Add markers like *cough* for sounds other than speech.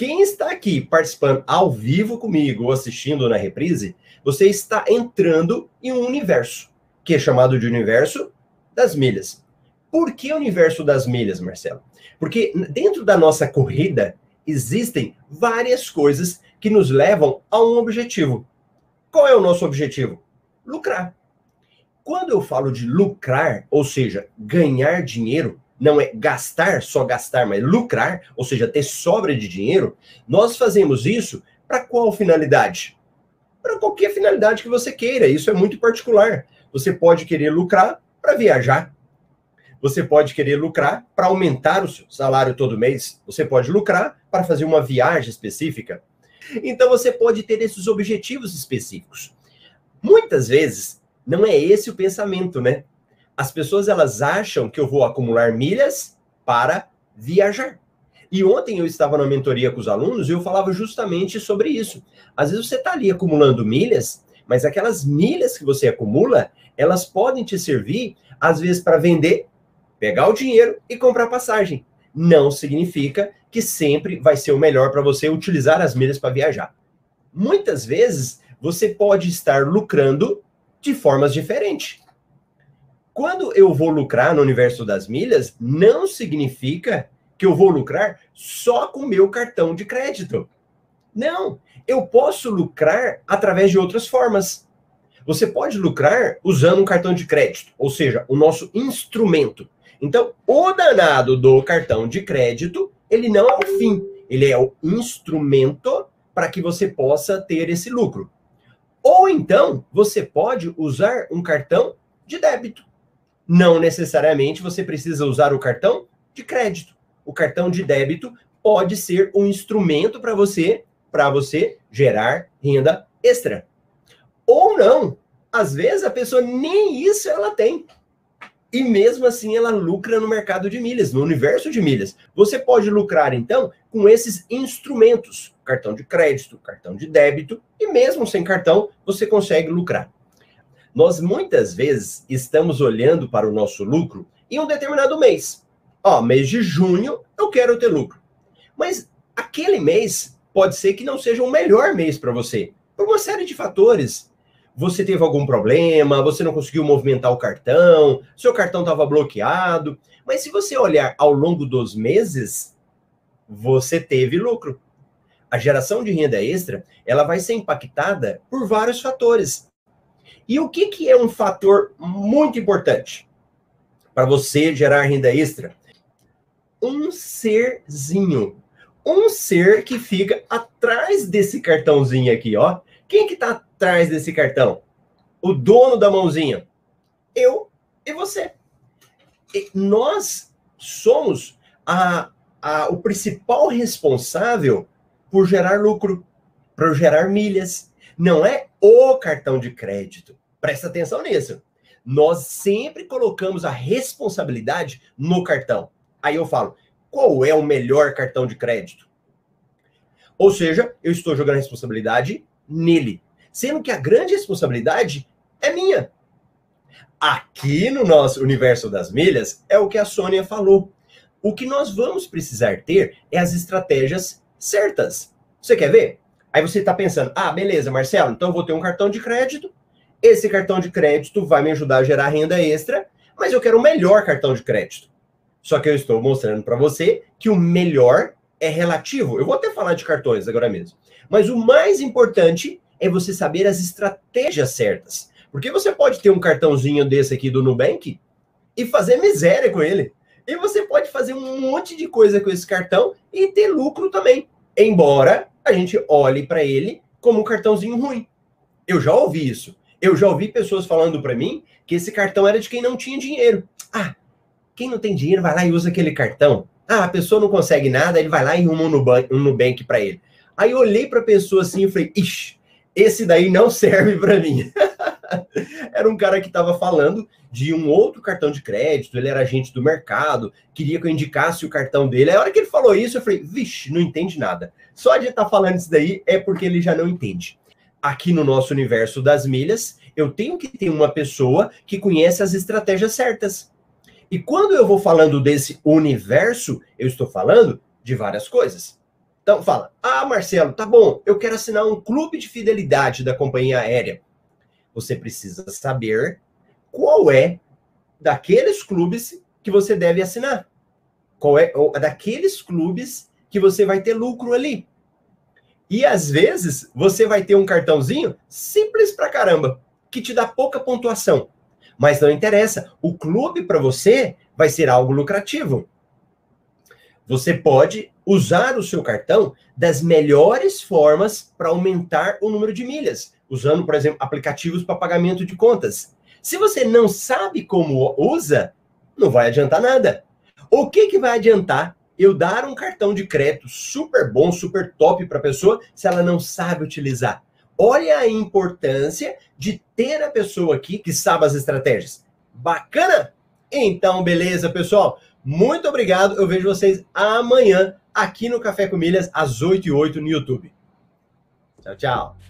Quem está aqui participando ao vivo comigo ou assistindo na reprise, você está entrando em um universo, que é chamado de universo das milhas. Por que universo das milhas, Marcelo? Porque dentro da nossa corrida existem várias coisas que nos levam a um objetivo. Qual é o nosso objetivo? Lucrar. Quando eu falo de lucrar, ou seja, ganhar dinheiro, não é gastar, só gastar, mas lucrar, ou seja, ter sobra de dinheiro, nós fazemos isso para qual finalidade? Para qualquer finalidade que você queira. Isso é muito particular. Você pode querer lucrar para viajar. Você pode querer lucrar para aumentar o seu salário todo mês. Você pode lucrar para fazer uma viagem específica. Então você pode ter esses objetivos específicos. Muitas vezes não é esse o pensamento, né? As pessoas elas acham que eu vou acumular milhas para viajar. E ontem eu estava na mentoria com os alunos e eu falava justamente sobre isso. Às vezes você está ali acumulando milhas, mas aquelas milhas que você acumula, elas podem te servir, às vezes, para vender, pegar o dinheiro e comprar passagem. Não significa que sempre vai ser o melhor para você utilizar as milhas para viajar. Muitas vezes você pode estar lucrando de formas diferentes. Quando eu vou lucrar no universo das milhas, não significa que eu vou lucrar só com o meu cartão de crédito. Não, eu posso lucrar através de outras formas. Você pode lucrar usando um cartão de crédito, ou seja, o nosso instrumento. Então, o danado do cartão de crédito, ele não é o fim, ele é o instrumento para que você possa ter esse lucro. Ou então, você pode usar um cartão de débito. Não necessariamente você precisa usar o cartão de crédito. O cartão de débito pode ser um instrumento para você, para você gerar renda extra. Ou não. Às vezes a pessoa nem isso ela tem. E mesmo assim ela lucra no mercado de milhas, no universo de milhas. Você pode lucrar então com esses instrumentos, cartão de crédito, cartão de débito, e mesmo sem cartão você consegue lucrar. Nós muitas vezes estamos olhando para o nosso lucro em um determinado mês. Ó, mês de junho eu quero ter lucro. Mas aquele mês pode ser que não seja o melhor mês para você, por uma série de fatores. Você teve algum problema, você não conseguiu movimentar o cartão, seu cartão estava bloqueado. Mas se você olhar ao longo dos meses, você teve lucro. A geração de renda extra, ela vai ser impactada por vários fatores. E o que, que é um fator muito importante para você gerar renda extra? Um serzinho. Um ser que fica atrás desse cartãozinho aqui, ó. Quem que tá atrás desse cartão? O dono da mãozinha. Eu e você. E nós somos a, a, o principal responsável por gerar lucro, por gerar milhas. Não é o cartão de crédito. Presta atenção nisso. Nós sempre colocamos a responsabilidade no cartão. Aí eu falo, qual é o melhor cartão de crédito? Ou seja, eu estou jogando a responsabilidade nele, sendo que a grande responsabilidade é minha. Aqui no nosso universo das milhas é o que a Sônia falou. O que nós vamos precisar ter é as estratégias certas. Você quer ver? Aí você está pensando, ah, beleza, Marcelo, então eu vou ter um cartão de crédito esse cartão de crédito vai me ajudar a gerar renda extra, mas eu quero o melhor cartão de crédito. Só que eu estou mostrando para você que o melhor é relativo. Eu vou até falar de cartões agora mesmo. Mas o mais importante é você saber as estratégias certas. Porque você pode ter um cartãozinho desse aqui do Nubank e fazer miséria com ele. E você pode fazer um monte de coisa com esse cartão e ter lucro também. Embora a gente olhe para ele como um cartãozinho ruim. Eu já ouvi isso. Eu já ouvi pessoas falando para mim que esse cartão era de quem não tinha dinheiro. Ah, quem não tem dinheiro vai lá e usa aquele cartão. Ah, a pessoa não consegue nada, ele vai lá e arruma um Nubank, para ele. Aí eu olhei para a pessoa assim e falei, ixi, esse daí não serve para mim. *laughs* *laughs* era um cara que estava falando de um outro cartão de crédito, ele era agente do mercado, queria que eu indicasse o cartão dele. A hora que ele falou isso, eu falei, vixe, não entende nada. Só de estar tá falando isso daí é porque ele já não entende aqui no nosso universo das milhas, eu tenho que ter uma pessoa que conhece as estratégias certas. E quando eu vou falando desse universo, eu estou falando de várias coisas. Então fala: "Ah, Marcelo, tá bom, eu quero assinar um clube de fidelidade da companhia aérea". Você precisa saber qual é daqueles clubes que você deve assinar. Qual é daqueles clubes que você vai ter lucro ali. E às vezes você vai ter um cartãozinho simples pra caramba, que te dá pouca pontuação. Mas não interessa, o clube para você vai ser algo lucrativo. Você pode usar o seu cartão das melhores formas para aumentar o número de milhas, usando, por exemplo, aplicativos para pagamento de contas. Se você não sabe como usa, não vai adiantar nada. O que, que vai adiantar eu dar um cartão de crédito super bom, super top para a pessoa, se ela não sabe utilizar? Olha a importância de ter a pessoa aqui que sabe as estratégias. Bacana? Então, beleza, pessoal. Muito obrigado. Eu vejo vocês amanhã aqui no Café com Milhas, às 8 e 8 no YouTube. Tchau, tchau.